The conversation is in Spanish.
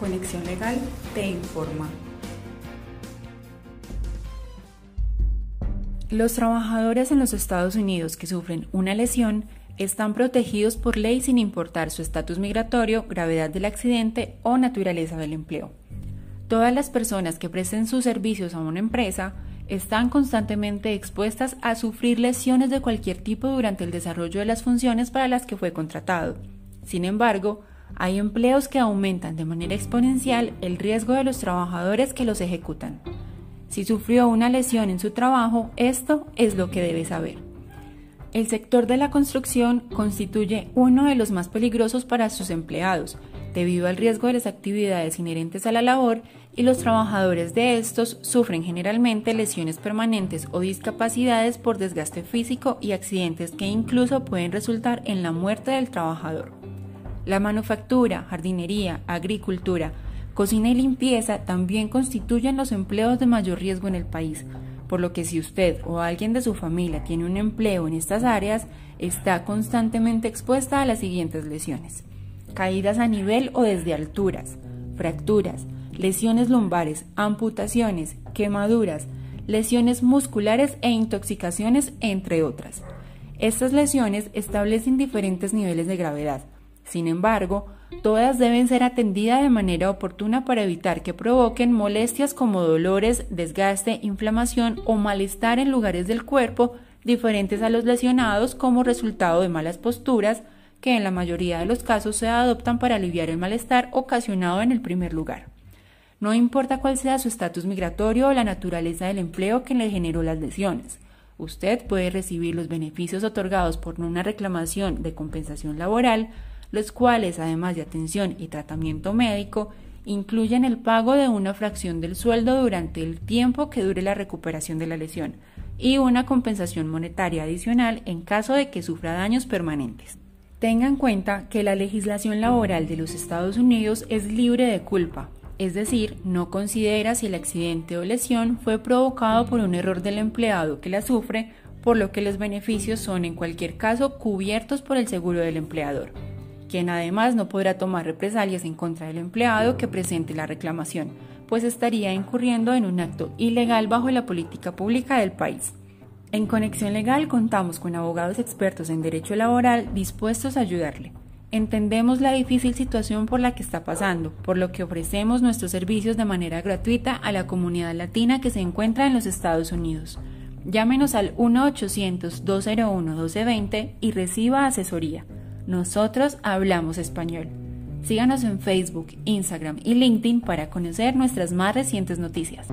Conexión Legal te informa. Los trabajadores en los Estados Unidos que sufren una lesión están protegidos por ley sin importar su estatus migratorio, gravedad del accidente o naturaleza del empleo. Todas las personas que presten sus servicios a una empresa están constantemente expuestas a sufrir lesiones de cualquier tipo durante el desarrollo de las funciones para las que fue contratado. Sin embargo, hay empleos que aumentan de manera exponencial el riesgo de los trabajadores que los ejecutan. Si sufrió una lesión en su trabajo, esto es lo que debe saber. El sector de la construcción constituye uno de los más peligrosos para sus empleados, debido al riesgo de las actividades inherentes a la labor y los trabajadores de estos sufren generalmente lesiones permanentes o discapacidades por desgaste físico y accidentes que incluso pueden resultar en la muerte del trabajador. La manufactura, jardinería, agricultura, cocina y limpieza también constituyen los empleos de mayor riesgo en el país, por lo que si usted o alguien de su familia tiene un empleo en estas áreas, está constantemente expuesta a las siguientes lesiones. Caídas a nivel o desde alturas, fracturas, lesiones lumbares, amputaciones, quemaduras, lesiones musculares e intoxicaciones, entre otras. Estas lesiones establecen diferentes niveles de gravedad, sin embargo, todas deben ser atendidas de manera oportuna para evitar que provoquen molestias como dolores, desgaste, inflamación o malestar en lugares del cuerpo diferentes a los lesionados como resultado de malas posturas que en la mayoría de los casos se adoptan para aliviar el malestar ocasionado en el primer lugar. No importa cuál sea su estatus migratorio o la naturaleza del empleo que le generó las lesiones, usted puede recibir los beneficios otorgados por una reclamación de compensación laboral los cuales, además de atención y tratamiento médico, incluyen el pago de una fracción del sueldo durante el tiempo que dure la recuperación de la lesión y una compensación monetaria adicional en caso de que sufra daños permanentes. Tenga en cuenta que la legislación laboral de los Estados Unidos es libre de culpa, es decir, no considera si el accidente o lesión fue provocado por un error del empleado que la sufre, por lo que los beneficios son en cualquier caso cubiertos por el seguro del empleador quien además no podrá tomar represalias en contra del empleado que presente la reclamación, pues estaría incurriendo en un acto ilegal bajo la política pública del país. En Conexión Legal contamos con abogados expertos en derecho laboral dispuestos a ayudarle. Entendemos la difícil situación por la que está pasando, por lo que ofrecemos nuestros servicios de manera gratuita a la comunidad latina que se encuentra en los Estados Unidos. Llámenos al 1-800-201-1220 y reciba asesoría. Nosotros hablamos español. Síganos en Facebook, Instagram y LinkedIn para conocer nuestras más recientes noticias.